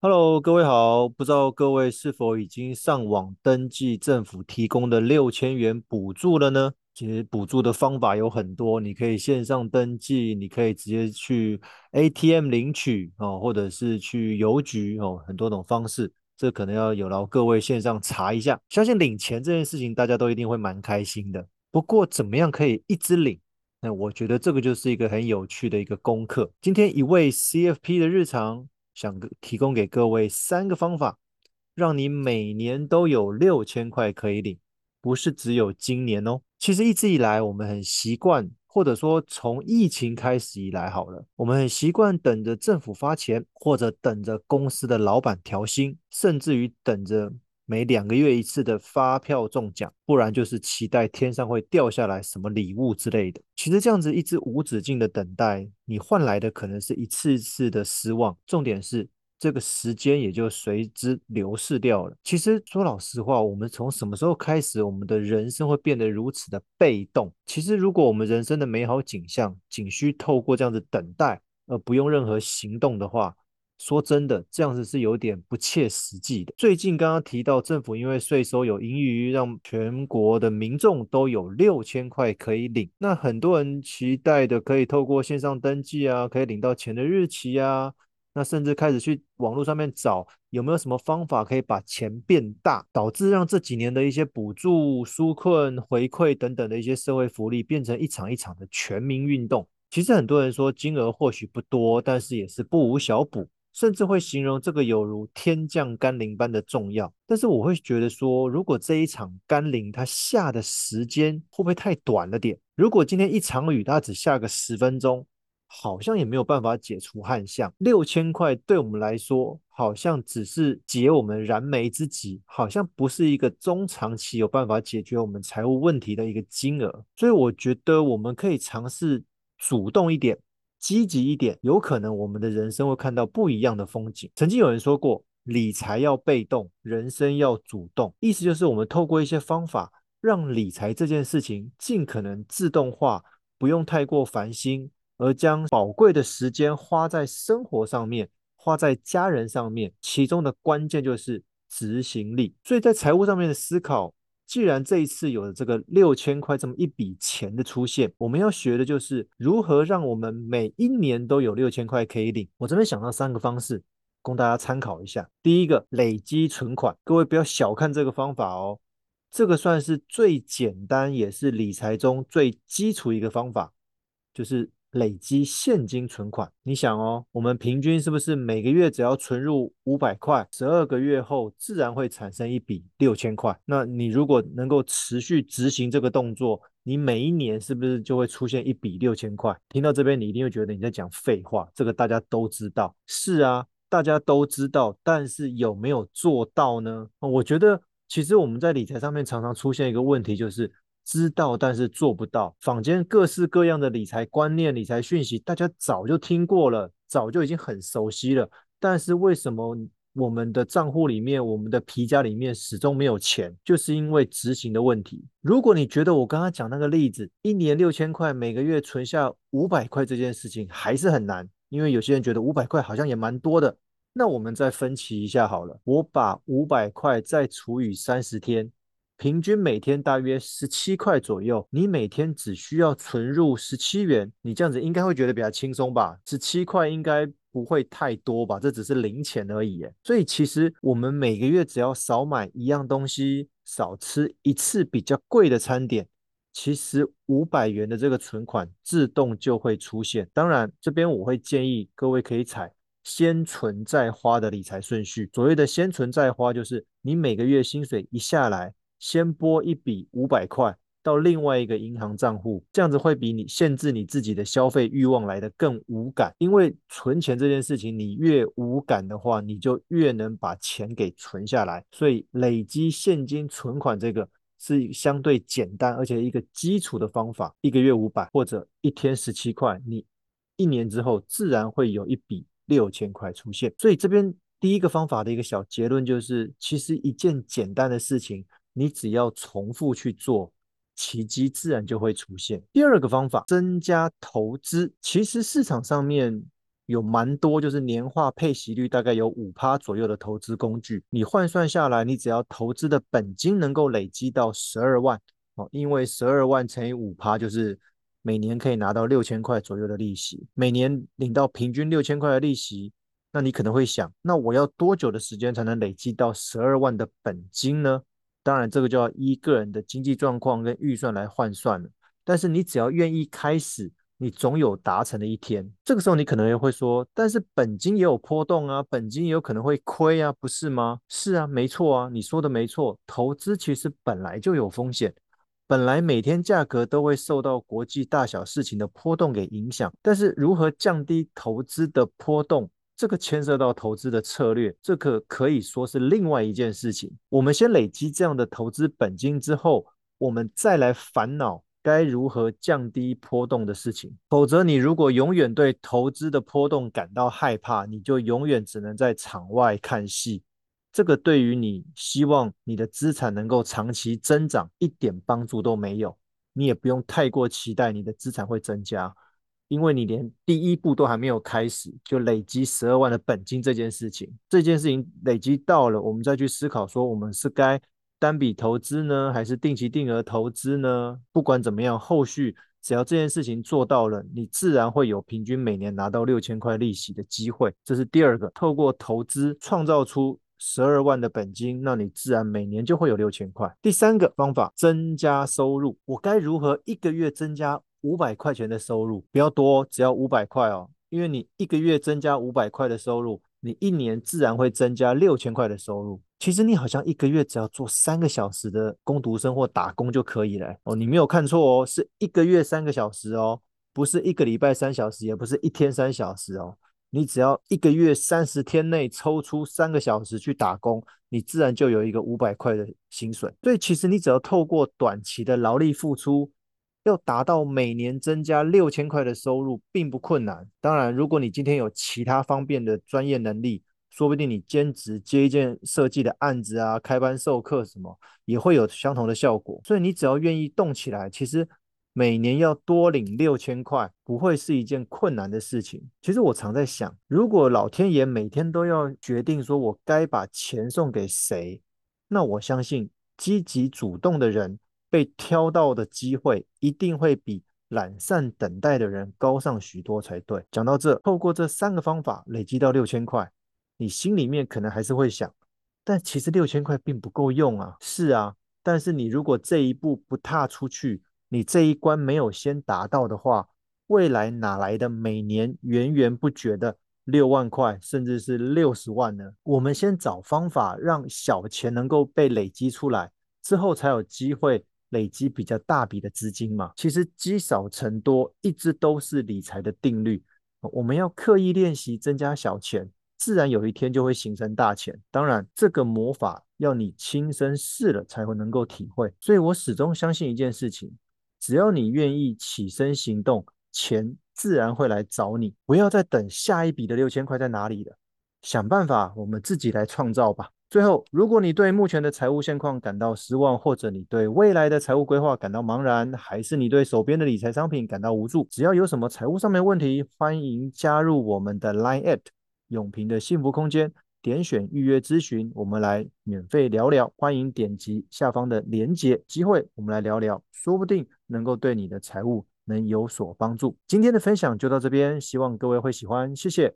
Hello，各位好，不知道各位是否已经上网登记政府提供的六千元补助了呢？其实补助的方法有很多，你可以线上登记，你可以直接去 ATM 领取哦，或者是去邮局哦，很多种方式。这可能要有劳各位线上查一下。相信领钱这件事情，大家都一定会蛮开心的。不过，怎么样可以一直领？那我觉得这个就是一个很有趣的一个功课。今天一位 CFP 的日常。想提供给各位三个方法，让你每年都有六千块可以领，不是只有今年哦。其实一直以来，我们很习惯，或者说从疫情开始以来好了，我们很习惯等着政府发钱，或者等着公司的老板调薪，甚至于等着。每两个月一次的发票中奖，不然就是期待天上会掉下来什么礼物之类的。其实这样子一直无止境的等待，你换来的可能是一次一次的失望。重点是这个时间也就随之流逝掉了。其实说老实话，我们从什么时候开始，我们的人生会变得如此的被动？其实如果我们人生的美好景象仅需透过这样子等待，而不用任何行动的话，说真的，这样子是有点不切实际的。最近刚刚提到，政府因为税收有盈余，让全国的民众都有六千块可以领。那很多人期待的可以透过线上登记啊，可以领到钱的日期啊。那甚至开始去网络上面找有没有什么方法可以把钱变大，导致让这几年的一些补助、纾困、回馈等等的一些社会福利变成一场一场的全民运动。其实很多人说金额或许不多，但是也是不无小补。甚至会形容这个有如天降甘霖般的重要，但是我会觉得说，如果这一场甘霖它下的时间会不会太短了点？如果今天一场雨它只下个十分钟，好像也没有办法解除旱象。六千块对我们来说，好像只是解我们燃眉之急，好像不是一个中长期有办法解决我们财务问题的一个金额。所以我觉得我们可以尝试主动一点。积极一点，有可能我们的人生会看到不一样的风景。曾经有人说过，理财要被动，人生要主动。意思就是我们透过一些方法，让理财这件事情尽可能自动化，不用太过烦心，而将宝贵的时间花在生活上面，花在家人上面。其中的关键就是执行力。所以在财务上面的思考。既然这一次有了这个六千块这么一笔钱的出现，我们要学的就是如何让我们每一年都有六千块可以领。我这边想到三个方式，供大家参考一下。第一个，累积存款，各位不要小看这个方法哦，这个算是最简单也是理财中最基础一个方法，就是。累积现金存款，你想哦，我们平均是不是每个月只要存入五百块，十二个月后自然会产生一笔六千块？那你如果能够持续执行这个动作，你每一年是不是就会出现一笔六千块？听到这边，你一定会觉得你在讲废话。这个大家都知道，是啊，大家都知道，但是有没有做到呢？我觉得，其实我们在理财上面常常出现一个问题，就是。知道，但是做不到。坊间各式各样的理财观念、理财讯息，大家早就听过了，早就已经很熟悉了。但是为什么我们的账户里面、我们的皮夹里面始终没有钱？就是因为执行的问题。如果你觉得我刚刚讲那个例子，一年六千块，每个月存下五百块这件事情还是很难，因为有些人觉得五百块好像也蛮多的。那我们再分期一下好了，我把五百块再除以三十天。平均每天大约十七块左右，你每天只需要存入十七元，你这样子应该会觉得比较轻松吧？十七块应该不会太多吧？这只是零钱而已。所以其实我们每个月只要少买一样东西，少吃一次比较贵的餐点，其实五百元的这个存款自动就会出现。当然，这边我会建议各位可以采先存再花的理财顺序。所谓的先存再花，就是你每个月薪水一下来。先拨一笔五百块到另外一个银行账户，这样子会比你限制你自己的消费欲望来得更无感。因为存钱这件事情，你越无感的话，你就越能把钱给存下来。所以累积现金存款这个是相对简单而且一个基础的方法。一个月五百或者一天十七块，你一年之后自然会有一笔六千块出现。所以这边第一个方法的一个小结论就是，其实一件简单的事情。你只要重复去做，奇迹自然就会出现。第二个方法，增加投资。其实市场上面有蛮多就是年化配息率大概有五趴左右的投资工具，你换算下来，你只要投资的本金能够累积到十二万哦，因为十二万乘以五趴就是每年可以拿到六千块左右的利息，每年领到平均六千块的利息。那你可能会想，那我要多久的时间才能累积到十二万的本金呢？当然，这个就要依个人的经济状况跟预算来换算了。但是你只要愿意开始，你总有达成的一天。这个时候你可能也会说，但是本金也有波动啊，本金也有可能会亏啊，不是吗？是啊，没错啊，你说的没错。投资其实本来就有风险，本来每天价格都会受到国际大小事情的波动给影响。但是如何降低投资的波动？这个牵涉到投资的策略，这个可以说是另外一件事情。我们先累积这样的投资本金之后，我们再来烦恼该如何降低波动的事情。否则，你如果永远对投资的波动感到害怕，你就永远只能在场外看戏。这个对于你希望你的资产能够长期增长一点帮助都没有。你也不用太过期待你的资产会增加。因为你连第一步都还没有开始，就累积十二万的本金这件事情，这件事情累积到了，我们再去思考说，我们是该单笔投资呢，还是定期定额投资呢？不管怎么样，后续只要这件事情做到了，你自然会有平均每年拿到六千块利息的机会。这是第二个，透过投资创造出十二万的本金，那你自然每年就会有六千块。第三个方法，增加收入，我该如何一个月增加？五百块钱的收入比较多，只要五百块哦。因为你一个月增加五百块的收入，你一年自然会增加六千块的收入。其实你好像一个月只要做三个小时的工读生或打工就可以了哦。你没有看错哦，是一个月三个小时哦，不是一个礼拜三小时，也不是一天三小时哦。你只要一个月三十天内抽出三个小时去打工，你自然就有一个五百块的薪水。所以其实你只要透过短期的劳力付出。要达到每年增加六千块的收入，并不困难。当然，如果你今天有其他方便的专业能力，说不定你兼职接一件设计的案子啊，开班授课什么，也会有相同的效果。所以你只要愿意动起来，其实每年要多领六千块，不会是一件困难的事情。其实我常在想，如果老天爷每天都要决定说我该把钱送给谁，那我相信积极主动的人。被挑到的机会一定会比懒散等待的人高上许多才对。讲到这，透过这三个方法累积到六千块，你心里面可能还是会想，但其实六千块并不够用啊。是啊，但是你如果这一步不踏出去，你这一关没有先达到的话，未来哪来的每年源源不绝的六万块，甚至是六十万呢？我们先找方法让小钱能够被累积出来，之后才有机会。累积比较大笔的资金嘛，其实积少成多一直都是理财的定律。我们要刻意练习增加小钱，自然有一天就会形成大钱。当然，这个魔法要你亲身试了才会能够体会。所以我始终相信一件事情：只要你愿意起身行动，钱自然会来找你。不要再等下一笔的六千块在哪里了，想办法我们自己来创造吧。最后，如果你对目前的财务现况感到失望，或者你对未来的财务规划感到茫然，还是你对手边的理财商品感到无助，只要有什么财务上面问题，欢迎加入我们的 Line@ 永平的幸福空间，点选预约咨询，我们来免费聊聊。欢迎点击下方的链接，机会我们来聊聊，说不定能够对你的财务能有所帮助。今天的分享就到这边，希望各位会喜欢，谢谢。